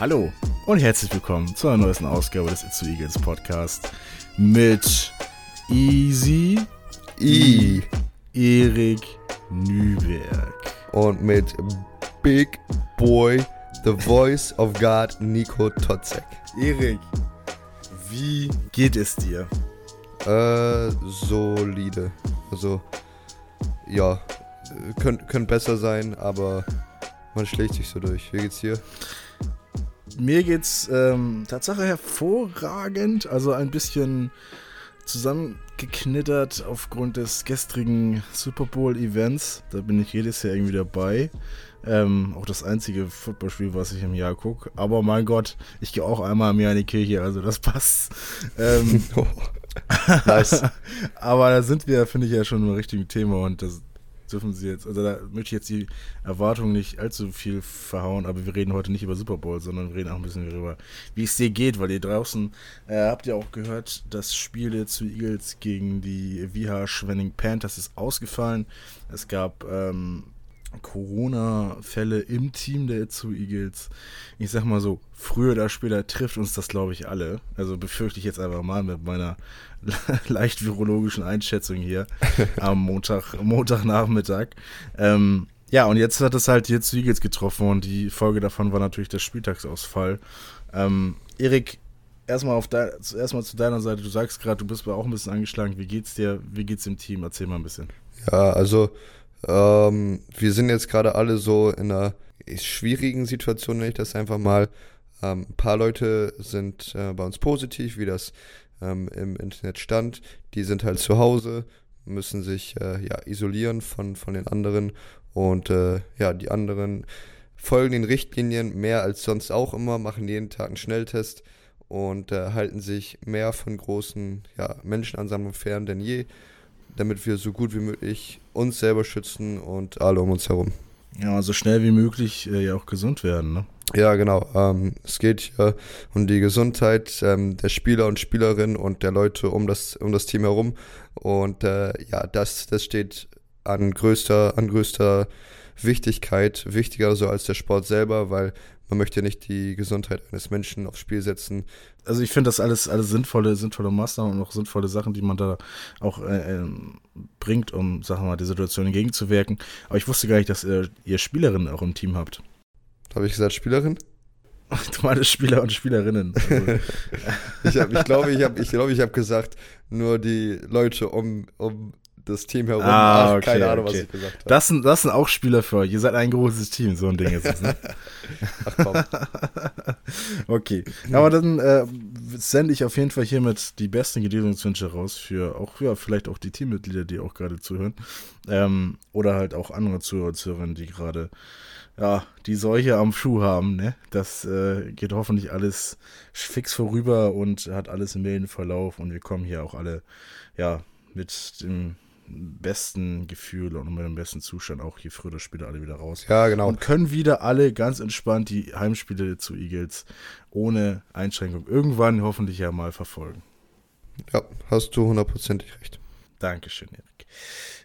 Hallo und herzlich willkommen zu einer neuesten Ausgabe des Itzu Eagles Podcast mit Easy I Erik Nüberg. und mit Big Boy, the voice of God, Nico Totzek. Erik, wie geht es dir? Äh, solide. Also, ja, könnte könnt besser sein, aber man schlägt sich so durch. Wie geht's dir? Mir geht's ähm, Tatsache hervorragend, also ein bisschen zusammengeknittert aufgrund des gestrigen Super Bowl Events. Da bin ich jedes Jahr irgendwie dabei. Ähm, auch das einzige Footballspiel, was ich im Jahr gucke. Aber mein Gott, ich gehe auch einmal im Jahr in die Kirche, also das passt. Ähm, nice. aber da sind wir, finde ich, ja schon im richtigen Thema und das dürfen sie jetzt, also da möchte ich jetzt die Erwartungen nicht allzu viel verhauen, aber wir reden heute nicht über Super Bowl, sondern wir reden auch ein bisschen darüber, wie es dir geht, weil ihr draußen äh, habt ihr auch gehört, das Spiel der zu Eagles gegen die VH Schwenning Panthers ist ausgefallen. Es gab ähm, Corona-Fälle im Team der Itzu Eagles. Ich sag mal so, früher oder später trifft uns das, glaube ich, alle. Also befürchte ich jetzt einfach mal mit meiner leicht virologischen Einschätzung hier am Montag, Montagnachmittag. Ähm, ja, und jetzt hat es halt Itzu Eagles getroffen und die Folge davon war natürlich der Spieltagsausfall. Ähm, Erik, erstmal auf zu deiner Seite. Du sagst gerade, du bist auch ein bisschen angeschlagen. Wie geht's dir? Wie geht's dem Team? Erzähl mal ein bisschen. Ja, also, ähm, wir sind jetzt gerade alle so in einer schwierigen Situation, nenne ich das einfach mal. Ähm, ein paar Leute sind äh, bei uns positiv, wie das ähm, im Internet stand. Die sind halt zu Hause, müssen sich äh, ja, isolieren von, von den anderen. Und äh, ja, die anderen folgen den Richtlinien mehr als sonst auch immer, machen jeden Tag einen Schnelltest und äh, halten sich mehr von großen ja, Menschenansammlungen fern denn je, damit wir so gut wie möglich uns selber schützen und alle um uns herum. Ja, so schnell wie möglich äh, ja auch gesund werden, ne? Ja, genau. Ähm, es geht hier um die Gesundheit ähm, der Spieler und Spielerinnen und der Leute um das, um das Team herum. Und äh, ja, das, das steht an größter, an größter Wichtigkeit, wichtiger so als der Sport selber, weil man möchte nicht die Gesundheit eines Menschen aufs Spiel setzen. Also ich finde das alles, alles sinnvolle, sinnvolle Maßnahmen und auch sinnvolle Sachen, die man da auch äh, äh, bringt, um, sagen wir mal, die Situation entgegenzuwirken. Aber ich wusste gar nicht, dass ihr, ihr Spielerinnen auch im Team habt. Habe ich gesagt Spielerin? Du meinst Spieler und Spielerinnen. Also. ich, hab, ich glaube, ich habe ich glaub, ich hab gesagt, nur die Leute um, um das Team herum. Ah, Ach, okay, keine Ahnung, okay. was ich gesagt habe. Das sind, das sind auch Spieler für euch. Ihr seid ein großes Team, so ein Ding ist es, ne? Ach komm. okay. Aber dann äh, sende ich auf jeden Fall hiermit die besten Genesungswünsche raus für auch, ja, vielleicht auch die Teammitglieder, die auch gerade zuhören. Ähm, oder halt auch andere Zuhörer und Zuhörerinnen, die gerade ja, die Seuche am Schuh haben, ne? Das äh, geht hoffentlich alles fix vorüber und hat alles im milden Verlauf und wir kommen hier auch alle, ja, mit dem besten Gefühl und mit dem besten Zustand auch hier früher oder später alle wieder raus. Ja, genau. Und können wieder alle ganz entspannt die Heimspiele zu Eagles ohne Einschränkung irgendwann hoffentlich ja mal verfolgen. Ja, hast du hundertprozentig recht. Dankeschön, Erik.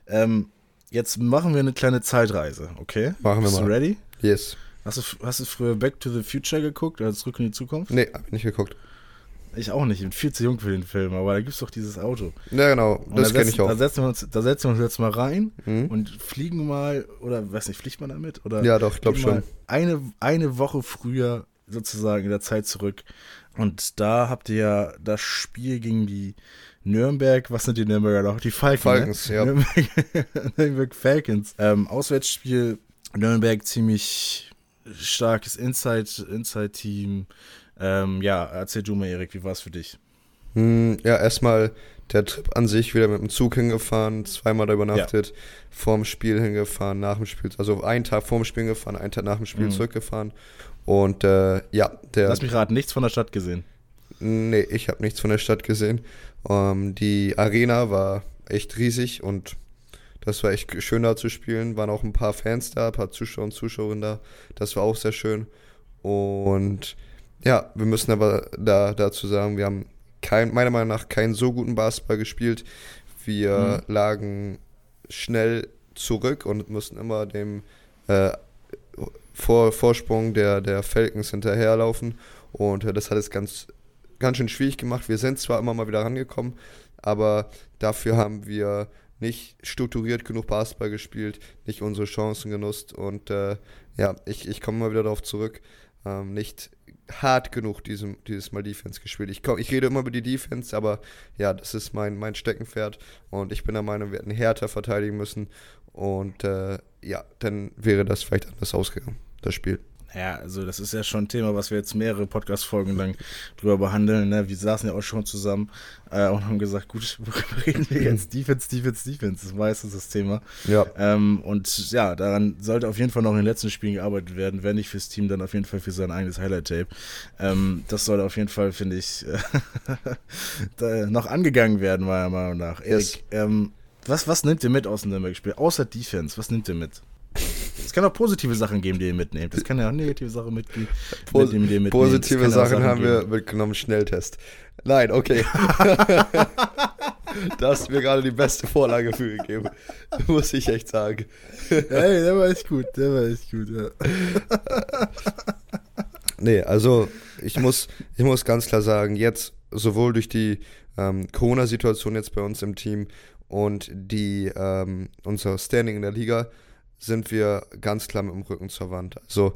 Ähm, jetzt machen wir eine kleine Zeitreise, okay? Machen wir Bist mal. du ready? Yes. Hast du, hast du früher Back to the Future geguckt, also zurück in die Zukunft? Nee, hab ich nicht geguckt. Ich auch nicht, ich bin viel zu jung für den Film, aber da gibt es doch dieses Auto. Ja, genau, Und das da kenne ich auch. Da setzen, wir uns, da setzen wir uns jetzt mal rein Mhm. und fliegen mal, oder weiß nicht, fliegt man damit? Oder Ja, doch, ich glaub fliegen mal schon. Eine, eine Woche früher sozusagen in der Zeit zurück. Und da habt ihr ja das Spiel gegen die Nürnberg, was sind die Nürnberger noch? Die Falken. Falcons, ne? ja. Nürnberg, Nürnberg Falcons. Ähm, Auswärtsspiel, Nürnberg ziemlich starkes Inside- Inside-Team. ähm, ja, erzähl du mal, Erik, wie war es für dich? Hm, ja, erstmal der Trip an sich wieder mit dem Zug hingefahren, zweimal da übernachtet, vorm Spiel hingefahren, nach dem Spiel, also einen Tag vorm Spiel gefahren, einen Tag nach dem Spiel Mhm. zurückgefahren. Und äh, ja, der. Lass mich raten, nichts von der Stadt gesehen. Nee, ich habe nichts von der Stadt gesehen. Ähm, die Arena war echt riesig und das war echt schön da zu spielen. Waren auch ein paar Fans da, ein paar Zuschauer und Zuschauerinnen da. Das war auch sehr schön. Und ja, wir müssen aber da dazu sagen, wir haben kein, meiner Meinung nach keinen so guten Basketball gespielt. Wir lagen schnell zurück und mussten immer dem äh, Vor Vorsprung der, der Falcons hinterherlaufen. Und das hat es ganz, ganz schön schwierig gemacht. Wir sind zwar immer mal wieder rangekommen, aber dafür haben wir nicht strukturiert genug Basketball gespielt, nicht unsere Chancen genutzt. Und äh, ja, ich, ich komme mal wieder darauf zurück. Ähm, nicht hart genug diesem, dieses Mal Defense gespielt. Ich, komm, ich rede immer über die Defense, aber ja, das ist mein, mein Steckenpferd und ich bin der Meinung, wir hätten härter verteidigen müssen und äh, ja, dann wäre das vielleicht anders ausgegangen, das Spiel. Ja, also das ist ja schon ein Thema, was wir jetzt mehrere Podcast-Folgen lang drüber behandeln. Ne? Wir saßen ja auch schon zusammen äh, und haben gesagt, gut, worüber reden wir jetzt? Defense, Defense, Defense. Das ist meistens das Thema. Ja. Ähm, und ja, daran sollte auf jeden Fall noch in den letzten Spielen gearbeitet werden. Wenn nicht fürs Team, dann auf jeden Fall für sein eigenes Highlight-Tape. Ähm, das sollte auf jeden Fall, finde ich, noch angegangen werden, meiner Meinung nach. Erik, yes. ähm, was, was nimmt ihr mit aus dem Nürnberg-Spiel? Außer Defense, was nimmt ihr mit? Es kann auch positive Sachen geben, die ihr mitnehmt. Es kann ja auch negative Sachen mitgeben. Pos mit positive Sachen, Sachen haben wir mitgenommen, Schnelltest. Nein, okay. da hast du mir gerade die beste Vorlage für gegeben. Muss ich echt sagen. Hey, der war echt gut, der war echt gut, ja. Nee, also ich muss, ich muss ganz klar sagen, jetzt sowohl durch die ähm, Corona-Situation jetzt bei uns im Team und die ähm, unser Standing in der Liga, sind wir ganz klar mit dem Rücken zur Wand. Also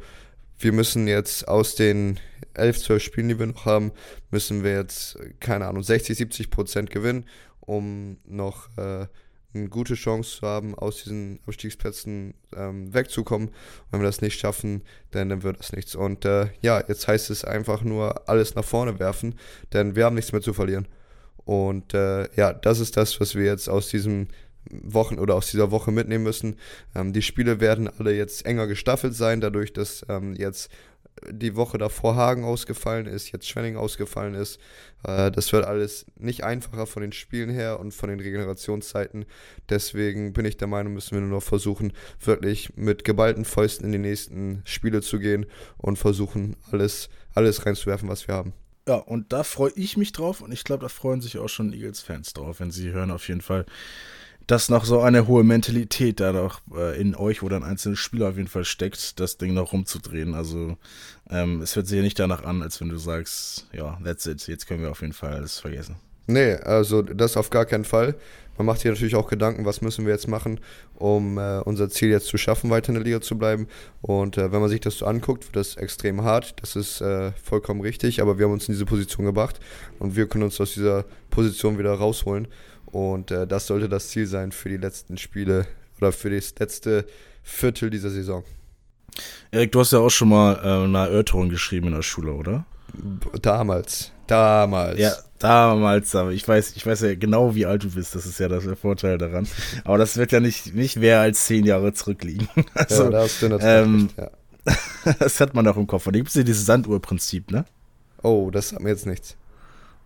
wir müssen jetzt aus den 11, 12 Spielen, die wir noch haben, müssen wir jetzt, keine Ahnung, 60, 70 Prozent gewinnen, um noch äh, eine gute Chance zu haben, aus diesen Abstiegsplätzen ähm, wegzukommen. wenn wir das nicht schaffen, dann, dann wird das nichts. Und äh, ja, jetzt heißt es einfach nur alles nach vorne werfen, denn wir haben nichts mehr zu verlieren. Und äh, ja, das ist das, was wir jetzt aus diesem Wochen oder aus dieser Woche mitnehmen müssen. Ähm, die Spiele werden alle jetzt enger gestaffelt sein, dadurch, dass ähm, jetzt die Woche davor Hagen ausgefallen ist, jetzt Schwenning ausgefallen ist. Äh, das wird alles nicht einfacher von den Spielen her und von den Regenerationszeiten. Deswegen bin ich der Meinung, müssen wir nur noch versuchen, wirklich mit geballten Fäusten in die nächsten Spiele zu gehen und versuchen, alles, alles reinzuwerfen, was wir haben. Ja, und da freue ich mich drauf und ich glaube, da freuen sich auch schon Eagles-Fans drauf, wenn sie hören auf jeden Fall, dass noch so eine hohe Mentalität da noch äh, in euch oder ein einzelner Spieler auf jeden Fall steckt, das Ding noch rumzudrehen. Also ähm, es hört sich ja nicht danach an, als wenn du sagst, ja, that's it, jetzt können wir auf jeden Fall alles vergessen. Nee, also das auf gar keinen Fall. Man macht sich natürlich auch Gedanken, was müssen wir jetzt machen, um äh, unser Ziel jetzt zu schaffen, weiter in der Liga zu bleiben. Und äh, wenn man sich das so anguckt, wird das extrem hart. Das ist äh, vollkommen richtig, aber wir haben uns in diese Position gebracht und wir können uns aus dieser Position wieder rausholen. Und äh, das sollte das Ziel sein für die letzten Spiele oder für das letzte Viertel dieser Saison. Erik, du hast ja auch schon mal äh, eine Erörterung geschrieben in der Schule, oder? Damals. Damals. Ja, damals, aber ich weiß, ich weiß ja genau, wie alt du bist. Das ist ja der Vorteil daran. Aber das wird ja nicht, nicht mehr als zehn Jahre zurückliegen. Also, ja, da hast du natürlich ähm, recht, ja. das hat man auch im Kopf. Und gibt es ja dieses Sanduhrprinzip, ne? Oh, das hat mir jetzt nichts.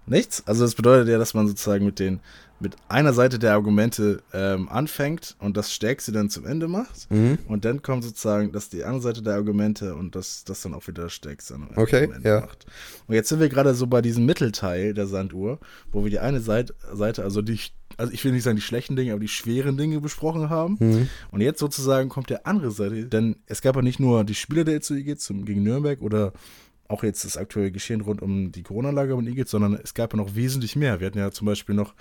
Nichts? Also das bedeutet ja, dass man sozusagen mit den mit einer Seite der Argumente ähm, anfängt und das Stärkste dann zum Ende macht. Mhm. Und dann kommt sozusagen, dass die andere Seite der Argumente und das, das dann auch wieder das Stärkste dann okay, ja. macht. Und jetzt sind wir gerade so bei diesem Mittelteil der Sanduhr, wo wir die eine Seite, Seite also die, also ich will nicht sagen die schlechten Dinge, aber die schweren Dinge besprochen haben. Mhm. Und jetzt sozusagen kommt der andere Seite, denn es gab ja nicht nur die Spieler der EZUG zum, gegen Nürnberg oder auch jetzt das aktuelle Geschehen rund um die Corona-Lage und Eagles, sondern es gab ja noch wesentlich mehr. Wir hatten ja zum Beispiel noch,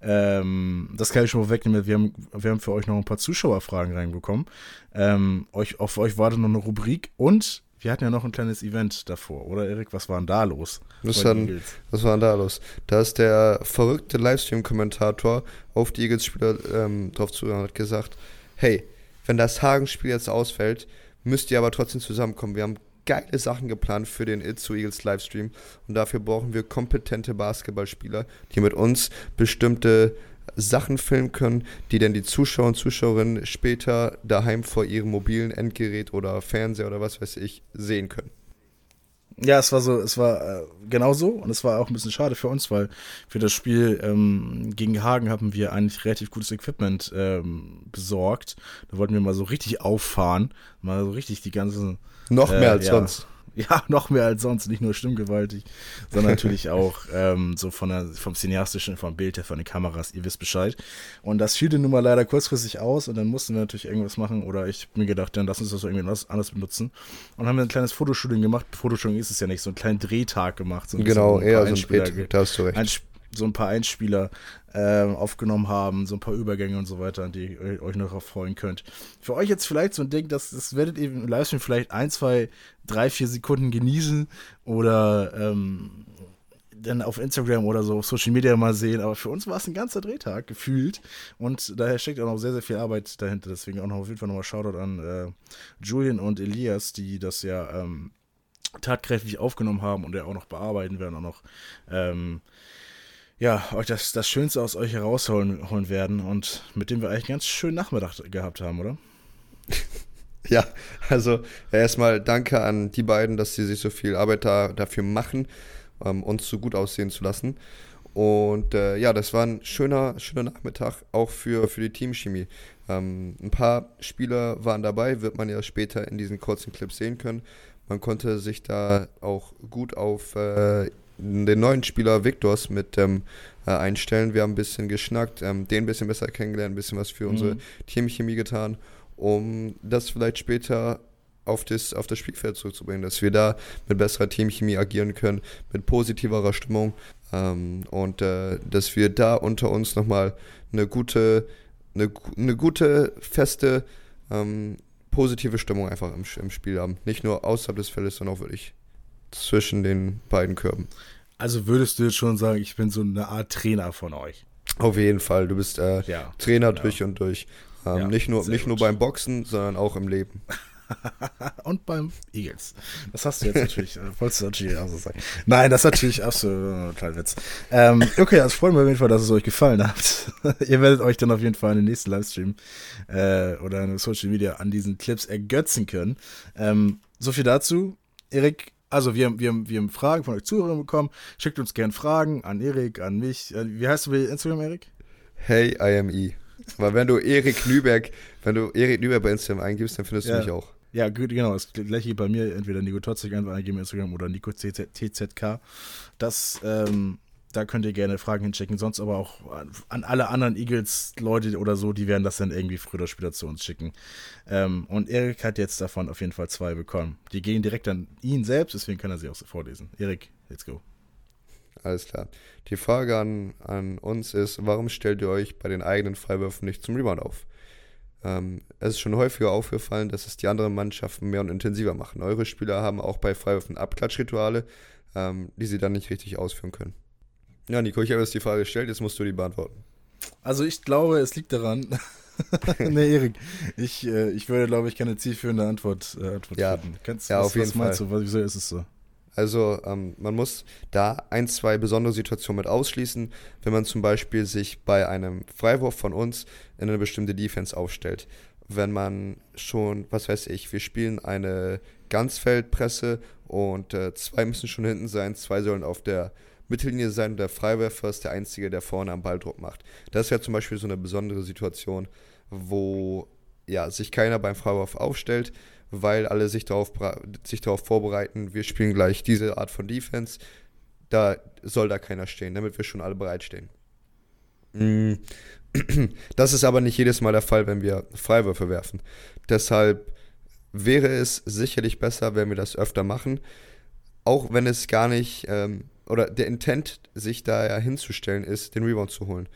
ähm, das kann ich schon mal wegnehmen, wir haben, wir haben für euch noch ein paar Zuschauerfragen reinbekommen. Ähm, euch, auf euch wartet noch eine Rubrik und wir hatten ja noch ein kleines Event davor, oder Erik? Was war denn da los? Was war, denn, was war denn da los? Da ist der verrückte Livestream-Kommentator auf die Eagles-Spieler ähm, drauf zu und hat gesagt, hey, wenn das Hagen-Spiel jetzt ausfällt, müsst ihr aber trotzdem zusammenkommen. Wir haben geile Sachen geplant für den It zu Eagles Livestream und dafür brauchen wir kompetente Basketballspieler, die mit uns bestimmte Sachen filmen können, die dann die Zuschauer und Zuschauerinnen später daheim vor ihrem mobilen Endgerät oder Fernseher oder was weiß ich sehen können. Ja, es war so, es war äh, genau so und es war auch ein bisschen schade für uns, weil für das Spiel ähm, gegen Hagen haben wir eigentlich relativ gutes Equipment ähm, besorgt. Da wollten wir mal so richtig auffahren, mal so richtig die ganzen noch mehr äh, als ja. sonst. Ja, noch mehr als sonst, nicht nur stimmgewaltig, sondern natürlich auch ähm, so von der, vom cineastischen, vom Bild her, von den Kameras, ihr wisst Bescheid. Und das fiel nun mal leider kurzfristig aus und dann mussten wir natürlich irgendwas machen oder ich hab mir gedacht, dann lass uns das so irgendwie anders benutzen und haben ein kleines Fotoshooting gemacht. Fotoshooting ist es ja nicht, so einen kleinen Drehtag gemacht. So genau, eher so ein Drehtag, da hast du recht. So ein paar Einspieler äh, aufgenommen haben, so ein paar Übergänge und so weiter, an die ihr euch noch freuen könnt. Für euch jetzt vielleicht so ein Ding, das, das werdet ihr im Livestream vielleicht ein, zwei, drei, vier Sekunden genießen oder ähm, dann auf Instagram oder so auf Social Media mal sehen, aber für uns war es ein ganzer Drehtag gefühlt und daher steckt auch noch sehr, sehr viel Arbeit dahinter. Deswegen auch noch auf jeden Fall nochmal Shoutout an äh, Julian und Elias, die das ja ähm, tatkräftig aufgenommen haben und ja auch noch bearbeiten werden, auch noch ähm, ja, euch das, das Schönste aus euch herausholen holen werden und mit dem wir eigentlich einen ganz schönen Nachmittag gehabt haben, oder? ja, also erstmal danke an die beiden, dass sie sich so viel Arbeit da, dafür machen, ähm, uns so gut aussehen zu lassen. Und äh, ja, das war ein schöner, schöner Nachmittag, auch für, für die Teamchemie. Ähm, ein paar Spieler waren dabei, wird man ja später in diesen kurzen Clips sehen können. Man konnte sich da auch gut auf äh, den neuen Spieler Victors mit ähm, äh, einstellen. Wir haben ein bisschen geschnackt, ähm, den ein bisschen besser kennengelernt, ein bisschen was für mhm. unsere Teamchemie getan, um das vielleicht später auf das, auf das Spielfeld zurückzubringen, dass wir da mit besserer Teamchemie agieren können, mit positiverer Stimmung ähm, und äh, dass wir da unter uns nochmal eine gute, eine, eine gute, feste, ähm, positive Stimmung einfach im, im Spiel haben. Nicht nur außerhalb des Feldes, sondern auch wirklich zwischen den beiden Körben. Also würdest du jetzt schon sagen, ich bin so eine Art Trainer von euch? Auf jeden Fall. Du bist äh, ja, Trainer ja. durch und durch. Ähm, ja, nicht nur, nicht nur beim Boxen, sondern auch im Leben. und beim Eagles. Das hast du jetzt natürlich, äh, wolltest du natürlich auch so sagen. Nein, das ist natürlich absolut total Witz. Ähm, okay, also freuen wir auf jeden Fall, dass es euch gefallen hat. Ihr werdet euch dann auf jeden Fall in den nächsten Livestream äh, oder in Social Media an diesen Clips ergötzen können. Ähm, so viel dazu. Erik, also wir, wir, wir haben Fragen von euch Zuhörern bekommen. Schickt uns gerne Fragen an Erik, an mich. Äh, wie heißt du bei Instagram, Erik? Hey, I am E. Weil wenn du Erik Nüberg, wenn du Erik Nüberg bei Instagram eingibst, dann findest ja. du mich auch. Ja, genau. Das gleiche bei mir. Entweder Nico Totzig einfach eingeben Instagram oder Nico TZK. Das ähm, da könnt ihr gerne Fragen hinschicken. Sonst aber auch an alle anderen Eagles-Leute oder so, die werden das dann irgendwie früher oder später zu uns schicken. Ähm, und Erik hat jetzt davon auf jeden Fall zwei bekommen. Die gehen direkt an ihn selbst, deswegen kann er sie auch so vorlesen. Erik, let's go. Alles klar. Die Frage an, an uns ist, warum stellt ihr euch bei den eigenen Freiwürfen nicht zum Rebound auf? Ähm, es ist schon häufiger aufgefallen, dass es die anderen Mannschaften mehr und intensiver machen. Eure Spieler haben auch bei Freiwürfen Abklatschrituale, ähm, die sie dann nicht richtig ausführen können. Ja, Nico, ich habe jetzt die Frage gestellt, jetzt musst du die beantworten. Also ich glaube, es liegt daran. nee, Erik, ich, äh, ich würde, glaube ich, keine zielführende Antwort, äh, Antwort ja. finden. Kannst, ja, was, auf jeden was meinst Fall. du? Wieso ist es so? Also ähm, man muss da ein, zwei besondere Situationen mit ausschließen, wenn man zum Beispiel sich bei einem Freiwurf von uns in eine bestimmte Defense aufstellt. Wenn man schon, was weiß ich, wir spielen eine Ganzfeldpresse und äh, zwei müssen schon hinten sein, zwei sollen auf der Mittellinie sein und der Freiwerfer ist der Einzige, der vorne am Balldruck macht. Das ist ja zum Beispiel so eine besondere Situation, wo ja, sich keiner beim Freiwurf aufstellt, weil alle sich darauf, sich darauf vorbereiten, wir spielen gleich diese Art von Defense. Da soll da keiner stehen, damit wir schon alle bereitstehen. Mm. Das ist aber nicht jedes Mal der Fall, wenn wir Freiwürfe werfen. Deshalb wäre es sicherlich besser, wenn wir das öfter machen, auch wenn es gar nicht ähm, oder der Intent, sich da ja hinzustellen, ist, den Rebound zu holen.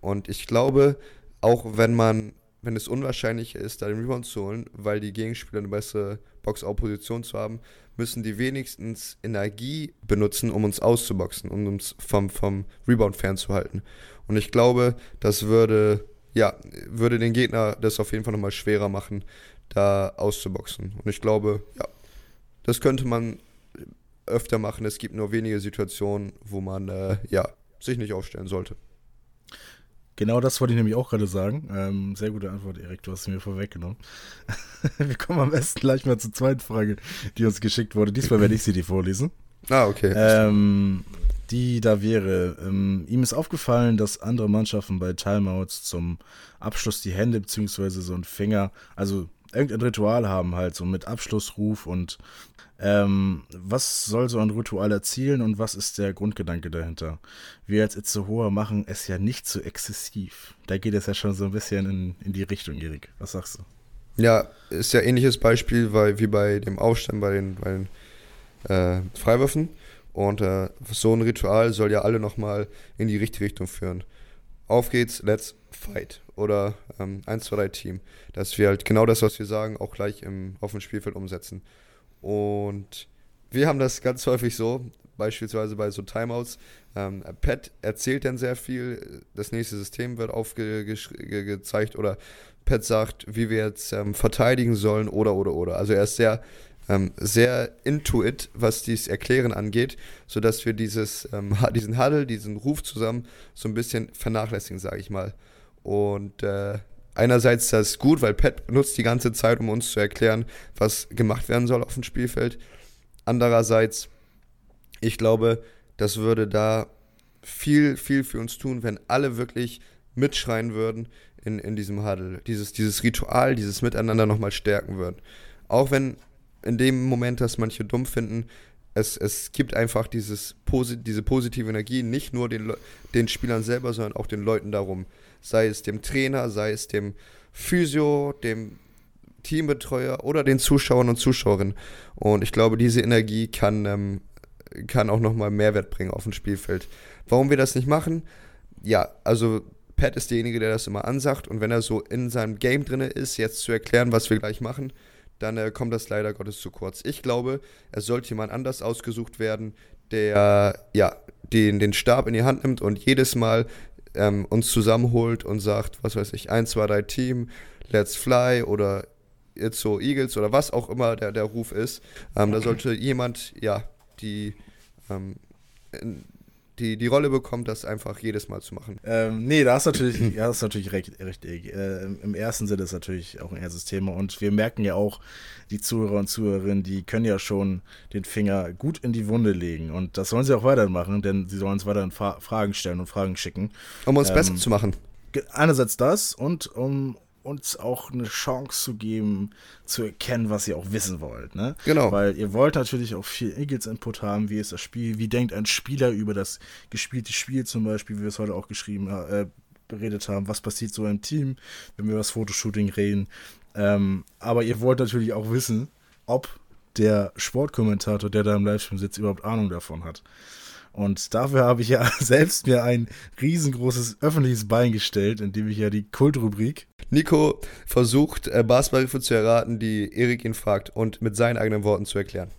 Und ich glaube, auch wenn man, wenn es unwahrscheinlich ist, da den Rebound zu holen, weil die Gegenspieler eine bessere Box-Out-Position zu haben, müssen die wenigstens Energie benutzen, um uns auszuboxen, um uns vom, vom Rebound fernzuhalten. Und ich glaube, das würde, ja, würde den Gegner das auf jeden Fall nochmal schwerer machen, da auszuboxen. Und ich glaube, ja, das könnte man öfter machen. Es gibt nur wenige Situationen, wo man äh, ja, sich nicht aufstellen sollte. Genau das wollte ich nämlich auch gerade sagen. Ähm, sehr gute Antwort, Erik, du hast sie mir vorweggenommen. Wir kommen am besten gleich mal zur zweiten Frage, die uns geschickt wurde. Diesmal werde ich sie dir vorlesen. Ah, okay. Ähm, die da wäre, ähm, ihm ist aufgefallen, dass andere Mannschaften bei Timeouts zum Abschluss die Hände bzw. so einen Finger, also irgendein Ritual haben halt, so mit Abschlussruf und ähm, was soll so ein Ritual erzielen und was ist der Grundgedanke dahinter? Wir als Itzehoer machen es ja nicht so exzessiv. Da geht es ja schon so ein bisschen in, in die Richtung, Erik. Was sagst du? Ja, ist ja ähnliches Beispiel weil, wie bei dem Aufstand bei den, bei den äh, Freiwürfen. Und äh, so ein Ritual soll ja alle nochmal in die richtige Richtung führen. Auf geht's, let's fight. Oder ähm, 1, 2, 3 Team. Dass wir halt genau das, was wir sagen, auch gleich im, auf dem Spielfeld umsetzen. Und wir haben das ganz häufig so, beispielsweise bei so Timeouts. Ähm, Pat erzählt dann sehr viel, das nächste System wird aufgezeigt oder Pat sagt, wie wir jetzt ähm, verteidigen sollen oder oder oder. Also er ist sehr ähm, sehr into it, was dieses Erklären angeht, sodass wir dieses, ähm, diesen Huddle, diesen Ruf zusammen so ein bisschen vernachlässigen, sage ich mal. Und äh, einerseits ist das gut, weil Pat nutzt die ganze Zeit, um uns zu erklären, was gemacht werden soll auf dem Spielfeld. Andererseits, ich glaube, das würde da viel, viel für uns tun, wenn alle wirklich mitschreien würden in, in diesem Huddle. Dieses, dieses Ritual, dieses Miteinander nochmal stärken würden. Auch wenn in dem Moment, dass manche dumm finden, es, es gibt einfach dieses, diese positive Energie, nicht nur den, den Spielern selber, sondern auch den Leuten darum. Sei es dem Trainer, sei es dem Physio, dem Teambetreuer oder den Zuschauern und Zuschauerinnen. Und ich glaube, diese Energie kann, ähm, kann auch nochmal Mehrwert bringen auf dem Spielfeld. Warum wir das nicht machen? Ja, also Pat ist derjenige, der das immer ansagt. Und wenn er so in seinem Game drin ist, jetzt zu erklären, was wir gleich machen, dann äh, kommt das leider Gottes zu kurz. Ich glaube, es sollte jemand anders ausgesucht werden, der ja den, den Stab in die Hand nimmt und jedes Mal ähm, uns zusammenholt und sagt, was weiß ich, 1, 2, 3 Team, let's fly oder It's so Eagles oder was auch immer der, der Ruf ist. Ähm, da sollte jemand, ja, die ähm, die, die Rolle bekommt, das einfach jedes Mal zu machen. Ähm, nee, da hast natürlich, ja, das ist natürlich recht, richtig. Äh, Im ersten Sinne ist natürlich auch ein erstes Thema und wir merken ja auch, die Zuhörer und Zuhörerinnen, die können ja schon den Finger gut in die Wunde legen und das sollen sie auch weitermachen, denn sie sollen uns weiterhin Fra Fragen stellen und Fragen schicken. Um uns ähm, besser zu machen. Einerseits das und um uns auch eine Chance zu geben, zu erkennen, was ihr auch wissen wollt. Ne? Genau. Weil ihr wollt natürlich auch viel Eagles-Input haben, wie ist das Spiel, wie denkt ein Spieler über das gespielte Spiel zum Beispiel, wie wir es heute auch geschrieben äh, beredet haben, was passiert so im Team, wenn wir über das Fotoshooting reden. Ähm, aber ihr wollt natürlich auch wissen, ob der Sportkommentator, der da im Livestream sitzt, überhaupt Ahnung davon hat. Und dafür habe ich ja selbst mir ein riesengroßes öffentliches Bein gestellt, indem ich ja die Kultrubrik. Nico versucht, äh, Basketballgriffe zu erraten, die Erik ihn fragt und mit seinen eigenen Worten zu erklären.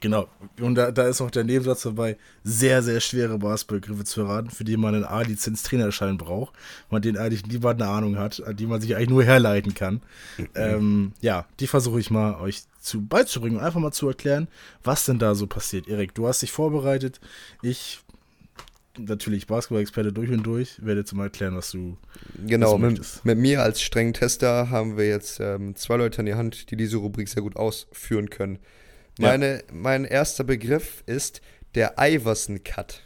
Genau. Und da, da ist auch der Nebensatz dabei, sehr, sehr schwere Basketballgriffe zu erraten, für die man einen A-Lizenz-Trainerschein braucht, man den eigentlich niemand eine Ahnung hat, an die man sich eigentlich nur herleiten kann. Mhm. Ähm, ja, die versuche ich mal euch zu, beizubringen und einfach mal zu erklären, was denn da so passiert. Erik, du hast dich vorbereitet. Ich, natürlich Basketball-Experte durch und durch, werde jetzt mal erklären, was du Genau, was du mit, mit, mir als strengen Tester haben wir jetzt ähm, zwei Leute an die Hand, die diese Rubrik sehr gut ausführen können. Meine, ja. Mein erster Begriff ist der Iverson-Cut.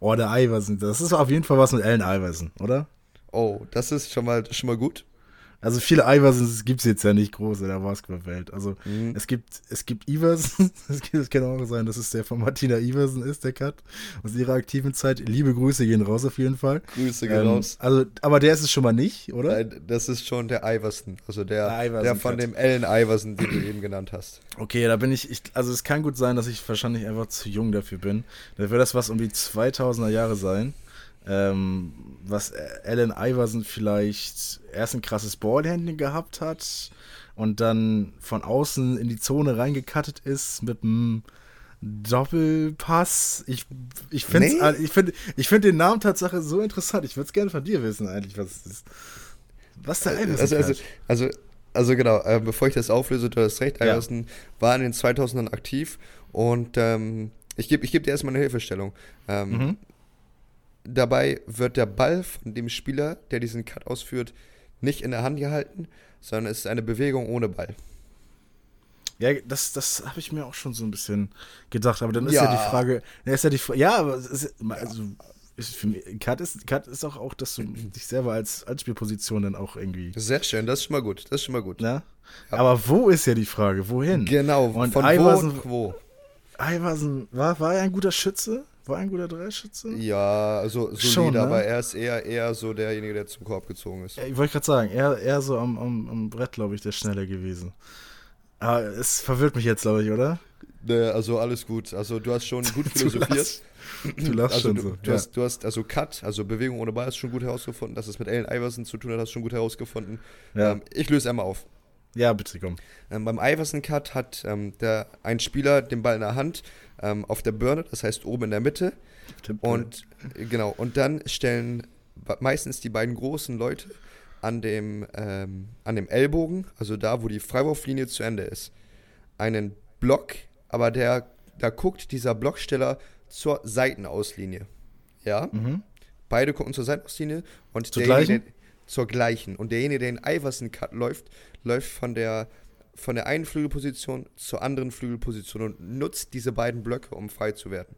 Oh, der Iverson, das ist auf jeden Fall was mit Allen Iverson, oder? Oh, das ist schon mal, schon mal gut. Also viele Iversons gibt es jetzt ja nicht groß in der Basketballwelt. Also mhm. es gibt es gibt Iverson, es kann auch sein, dass es der von Martina Iverson ist, der Cut aus ihrer aktiven Zeit. Liebe Grüße gehen raus auf jeden Fall. Grüße gehen ähm, raus. Also, aber der ist es schon mal nicht, oder? Nein, das ist schon der Iverson, also der, der, der von dem Allen Iverson, den du eben genannt hast. Okay, da bin ich, ich, also es kann gut sein, dass ich wahrscheinlich einfach zu jung dafür bin. Da wird das was um die 2000er Jahre sein ähm, was Allen Iverson vielleicht erst ein krasses Ballhandling gehabt hat und dann von außen in die Zone reingekattet ist mit einem Doppelpass. Ich, ich finde nee. ich find, ich find den Namen Tatsache so interessant. Ich würde es gerne von dir wissen, eigentlich, was es ist. Was der Iverson also, also, also, also, genau, äh, bevor ich das auflöse, du hast recht, Iverson ja. war in den 2000ern aktiv und ähm, ich gebe ich geb dir erstmal eine Hilfestellung. Ähm, mhm. Dabei wird der Ball von dem Spieler, der diesen Cut ausführt, nicht in der Hand gehalten, sondern es ist eine Bewegung ohne Ball. Ja, das, das habe ich mir auch schon so ein bisschen gedacht. Aber dann ist ja, ja die Frage, ist ja die ja, ist, also ist für mich, Cut ist, Cut ist auch, auch, dass du dich selber als Anspielposition dann auch irgendwie. Sehr schön, das ist schon mal gut. Das ist schon mal gut. Ne? Ja. Aber wo ist ja die Frage? Wohin? Genau, Und von Iverson- wo, wo? Iverson, war, war er ein guter Schütze? War ein guter Dreischütze? Ja, also solide, Schon, ne? aber er ist eher, eher so derjenige, der zum Korb gezogen ist. Ja, ich wollte gerade sagen, er, er so am, am, am Brett, glaube ich, der schneller gewesen. Aber es verwirrt mich jetzt, glaube ich, oder? Ne, also alles gut. Also du hast schon gut philosophiert. Du lachst also schon du, so. du, ja. hast, du hast also Cut, also Bewegung ohne Ball, hast du schon gut herausgefunden. Dass es mit Allen Iverson zu tun hat, hast du schon gut herausgefunden. Ja. Ähm, ich löse einmal auf. ja, bitte komm. Ähm, beim Iverson-Cut hat ähm, der, ein Spieler den Ball in der Hand ähm, auf der Birne, das heißt oben in der Mitte. Und äh, genau, und dann stellen meistens die beiden großen Leute an dem, ähm, an dem Ellbogen, also da, wo die Freiwurflinie zu Ende ist, einen Block, aber der, da guckt dieser Blocksteller zur Seitenauslinie. Ja? Mhm. Beide gucken zur Seitenauslinie und Zur derjenige, gleichen? der- zur gleichen. Und derjenige, der den Iverson-Cut läuft, läuft von der, von der einen Flügelposition zur anderen Flügelposition und nutzt diese beiden Blöcke, um frei zu werden.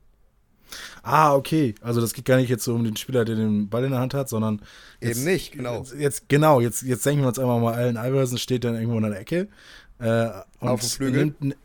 Ah, okay. Also das geht gar nicht jetzt so um den Spieler, der den Ball in der Hand hat, sondern jetzt, Eben nicht, genau. Jetzt, jetzt genau, jetzt, jetzt denken wir uns einmal mal, Allen Iverson steht dann irgendwo in der Ecke. Äh, und Auf dem Flügel? Nimmt,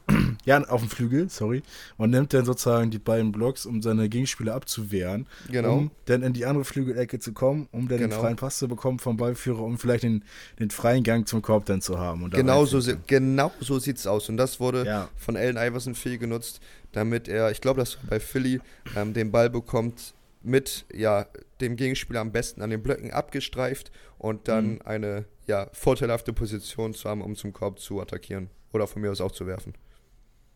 ja, auf dem Flügel, sorry. Und nimmt dann sozusagen die beiden Blocks, um seine Gegenspieler abzuwehren. Genau. Um dann in die andere Flügelecke zu kommen, um dann den Genau. freien Pass zu bekommen vom Ballführer, um vielleicht den, den freien Gang zum Korb dann zu haben. Genau so, si- genau so sieht es aus. Und das wurde Ja. von Allen Iverson viel genutzt, damit er, ich glaube, das war bei Philly, ähm, den Ball bekommt mit ja, dem Gegenspieler am besten an den Blöcken abgestreift und dann Mhm. eine ja, vorteilhafte Position zu haben, um zum Korb zu attackieren. Oder von mir aus auch zu werfen.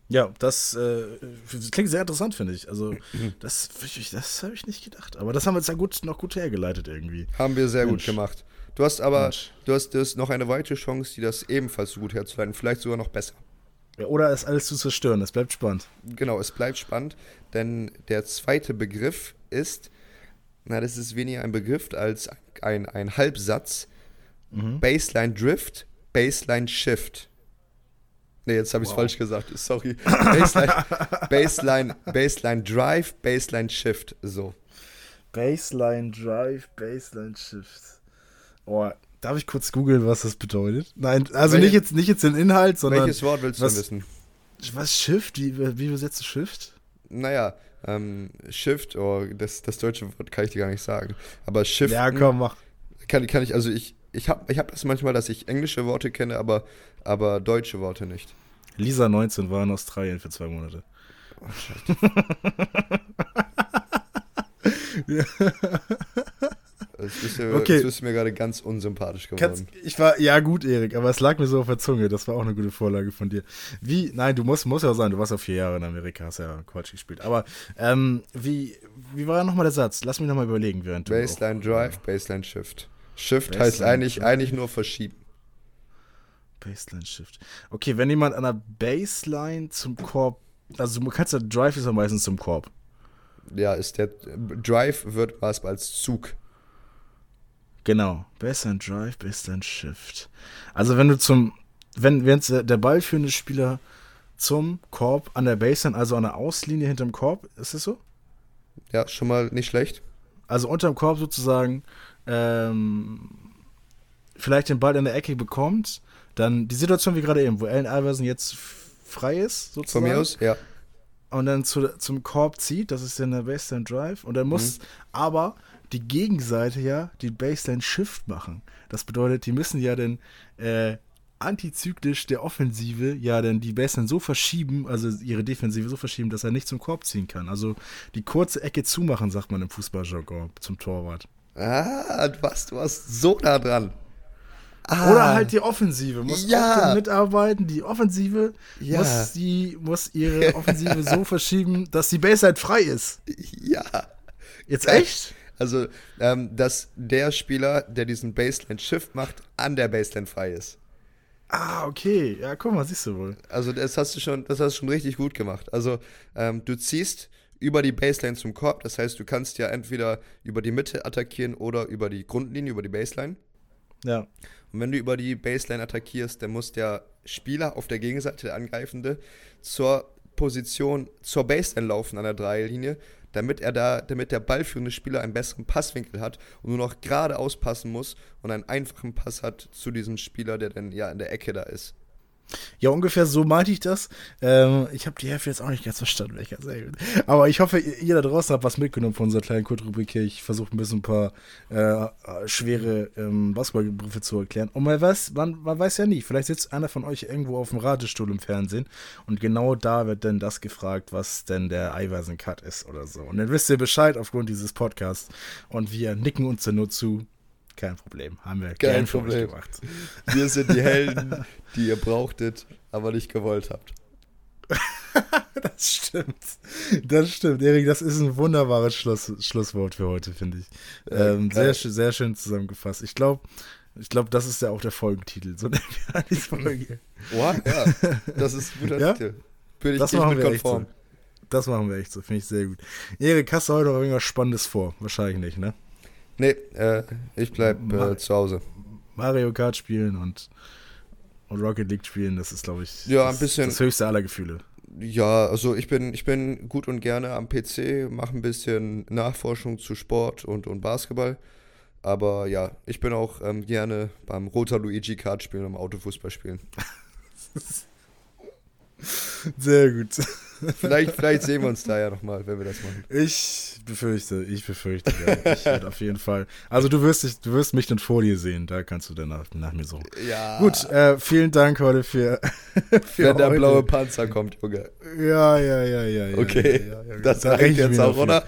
Ja, das, äh, das klingt sehr interessant, finde ich. Also, das, das habe ich nicht gedacht. Aber das haben wir jetzt ja gut, noch gut hergeleitet irgendwie. Haben wir sehr Mensch. gut gemacht. Du hast aber, Mensch. du hast, du hast noch eine weitere Chance, die das ebenfalls so gut herzuleiten, vielleicht sogar noch besser. Ja, oder ist alles zu zerstören? Das bleibt spannend. Genau, es bleibt spannend, denn der zweite Begriff ist, na, das ist weniger ein Begriff als ein, ein Halbsatz. Mhm. Baseline Drift, Baseline Shift. Ne, jetzt habe ich es Wow. falsch gesagt, sorry. Baseline, Baseline, Baseline Drive, Baseline Shift, so. Baseline Drive, Baseline Shift. Oh, darf ich kurz googeln, was das bedeutet? Nein, also Welche- nicht jetzt, nicht jetzt den Inhalt, sondern Welches Wort willst du was- denn wissen? was Shift? Wie, wie übersetzt du Shift? Naja, ähm, Shift, oh, das, das deutsche Wort kann ich dir gar nicht sagen. Aber Shift Ja, komm, mach. kann, kann ich, also ich, ich habe ich hab das manchmal, dass ich englische Worte kenne, aber, aber deutsche Worte nicht. Lisa 19 war in Australien für zwei Monate. Das ist, mir, Okay. das ist mir gerade ganz unsympathisch geworden. Kannst, ich war, ja gut, Erik, aber es lag mir so auf der Zunge. Das war auch eine gute Vorlage von dir. Wie, nein, du musst, musst ja sein, du warst ja vier Jahre in Amerika, hast ja Quatsch gespielt. Aber ähm, wie, wie war nochmal der Satz? Lass mich nochmal überlegen, während du. Baseline Drive, Baseline Shift. Shift Baseline heißt eigentlich, eigentlich nur verschieben. Baseline Shift. Okay, wenn jemand an der Baseline zum Korb, also du kannst ja Drive ist ja meistens zum Korb. Ja, ist der Drive wird was als Zug. Genau. Baseline Drive, Baseline Shift. Also wenn du zum, wenn, wenn der ballführende Spieler zum Korb an der Baseline, also an der Auslinie hinterm Korb, ist es so? Ja, schon mal nicht schlecht. Also unterm Korb sozusagen ähm, vielleicht den Ball in der Ecke bekommt, dann die Situation wie gerade eben, wo Allen Iverson jetzt frei ist, Von sozusagen. mir aus, ja. und dann zu, zum Korb zieht, das ist dann der Baseline Drive, und dann muss aber die Gegenseite ja die Baseline Shift machen. Das bedeutet, die müssen ja dann äh, antizyklisch der Offensive ja dann die Baseline so verschieben, also ihre Defensive so verschieben, dass er nicht zum Korb ziehen kann. Also die kurze Ecke zumachen, sagt man im Fußballjargon zum Torwart. Ah, du warst, du warst so nah dran. Ah, Oder halt die Offensive muss Ja. auch mitarbeiten. Die Offensive Ja. muss, die, muss ihre Offensive so verschieben, dass die Baseline frei ist. Ja. Jetzt echt? Also, ähm, dass der Spieler, der diesen Baseline-Shift macht, an der Baseline frei ist. Ah, okay. Ja, guck mal, siehst du wohl. Also das hast du schon, das hast du schon richtig gut gemacht. Also ähm, du ziehst über die Baseline zum Korb, das heißt, du kannst ja entweder über die Mitte attackieren oder über die Grundlinie, über die Baseline. Ja. Und wenn du über die Baseline attackierst, dann muss der Spieler auf der Gegenseite, der Angreifende, zur Position, zur Baseline laufen an der Dreierlinie, damit er da, damit der ballführende Spieler einen besseren Passwinkel hat und nur noch geradeaus passen muss und einen einfachen Pass hat zu diesem Spieler, der dann ja in der Ecke da ist. Ja, ungefähr so meinte ich das. Ähm, ich habe die Hälfte jetzt auch nicht ganz verstanden, welcher gut. Aber ich hoffe, ihr da draußen habt was mitgenommen von unserer kleinen Kurzrubrik hier. Ich versuche ein bisschen ein paar äh, schwere ähm, Basketballbegriffe zu erklären. Und man weiß, man, man weiß ja nie, vielleicht sitzt einer von euch irgendwo auf dem Ratestuhl im Fernsehen und genau da wird dann das gefragt, was denn der Eiweißen-Cut ist oder so. Und dann wisst ihr Bescheid aufgrund dieses Podcasts. Und wir nicken uns dann nur zu, kein Problem. Haben wir Kein Problem. gemacht. Wir sind die Helden, die ihr brauchtet, aber nicht gewollt habt. Das stimmt. Das stimmt, Erik. Das ist ein wunderbares Schluss, Schlusswort für heute, finde ich. Ähm, sehr, schön- sehr schön zusammengefasst. Ich glaube, ich glaub, das ist ja auch der Folgentitel. So nennen wir die Folge. What? Ja, das ist ein guter Ja? Titel. Bin ich Das machen wir echt so. konform. Das machen wir echt so, finde ich sehr gut. Erik, hast du heute noch irgendwas Spannendes vor? Wahrscheinlich nicht, ne? Nee, äh, ich bleib äh, zu Hause. Mario Kart spielen und, und Rocket League spielen, das ist, glaube ich, Ja, das, ein bisschen- das höchste aller Gefühle. Ja, also ich bin, ich bin gut und gerne am PC, mache ein bisschen Nachforschung zu Sport und, und Basketball. Aber ja, ich bin auch ähm, gerne beim Roter Luigi Kart spielen, am Autofußball spielen. Sehr gut. Vielleicht, vielleicht sehen wir uns da ja nochmal, wenn wir das machen. Ich befürchte, ich befürchte, ja. Ich werde auf jeden Fall. Also du wirst, dich, du wirst mich dann vor dir sehen, da kannst du dann nach, nach mir suchen. Ja. Gut, äh, vielen Dank heute für, für wenn der heute. blaue Panzer kommt, Junge. Ja, ja, ja, ja. ja Okay, ja, ja, das Da reicht jetzt auch, oder?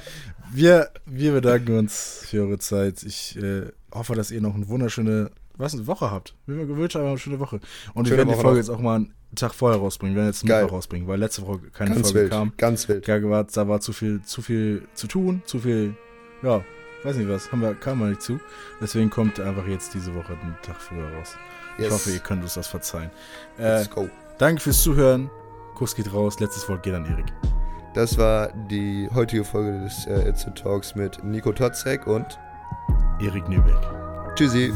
Wir, wir bedanken uns für eure Zeit. Ich äh, hoffe, dass ihr noch eine wunderschöne was, eine Woche habt. Wir wünschen einfach eine schöne Woche. Und wir Schöne werden die Woche Folge noch. jetzt auch mal Tag vorher rausbringen. Wir werden jetzt. Mittwoch rausbringen, weil letzte Woche keine Ganz Folge wild, kam. ganz wild. Da war, da war zu viel, zu viel zu tun, zu viel, ja, weiß nicht was, haben wir, kam wir nicht zu. Deswegen kommt einfach jetzt diese Woche einen Tag früher raus. Ich Yes. hoffe, ihr könnt uns das verzeihen. Äh, Let's go. danke fürs Zuhören. Kuss geht raus. Letztes Wort geht an Erik. Das war die heutige Folge des äh, It's a Talks mit Nico Totzek und Erik Nübeck. Tschüssi.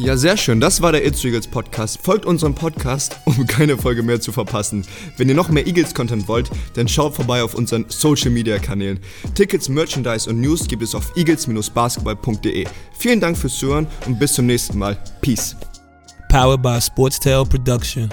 Ja, sehr schön. Das war der It's Eagles Podcast. Folgt unserem Podcast, um keine Folge mehr zu verpassen. Wenn ihr noch mehr Eagles-Content wollt, dann schaut vorbei auf unseren Social-Media-Kanälen. Tickets, Merchandise und News gibt es auf eagles-basketball.de. Vielen Dank fürs Zuhören und bis zum nächsten Mal. Peace. Powered by Sportstail Production.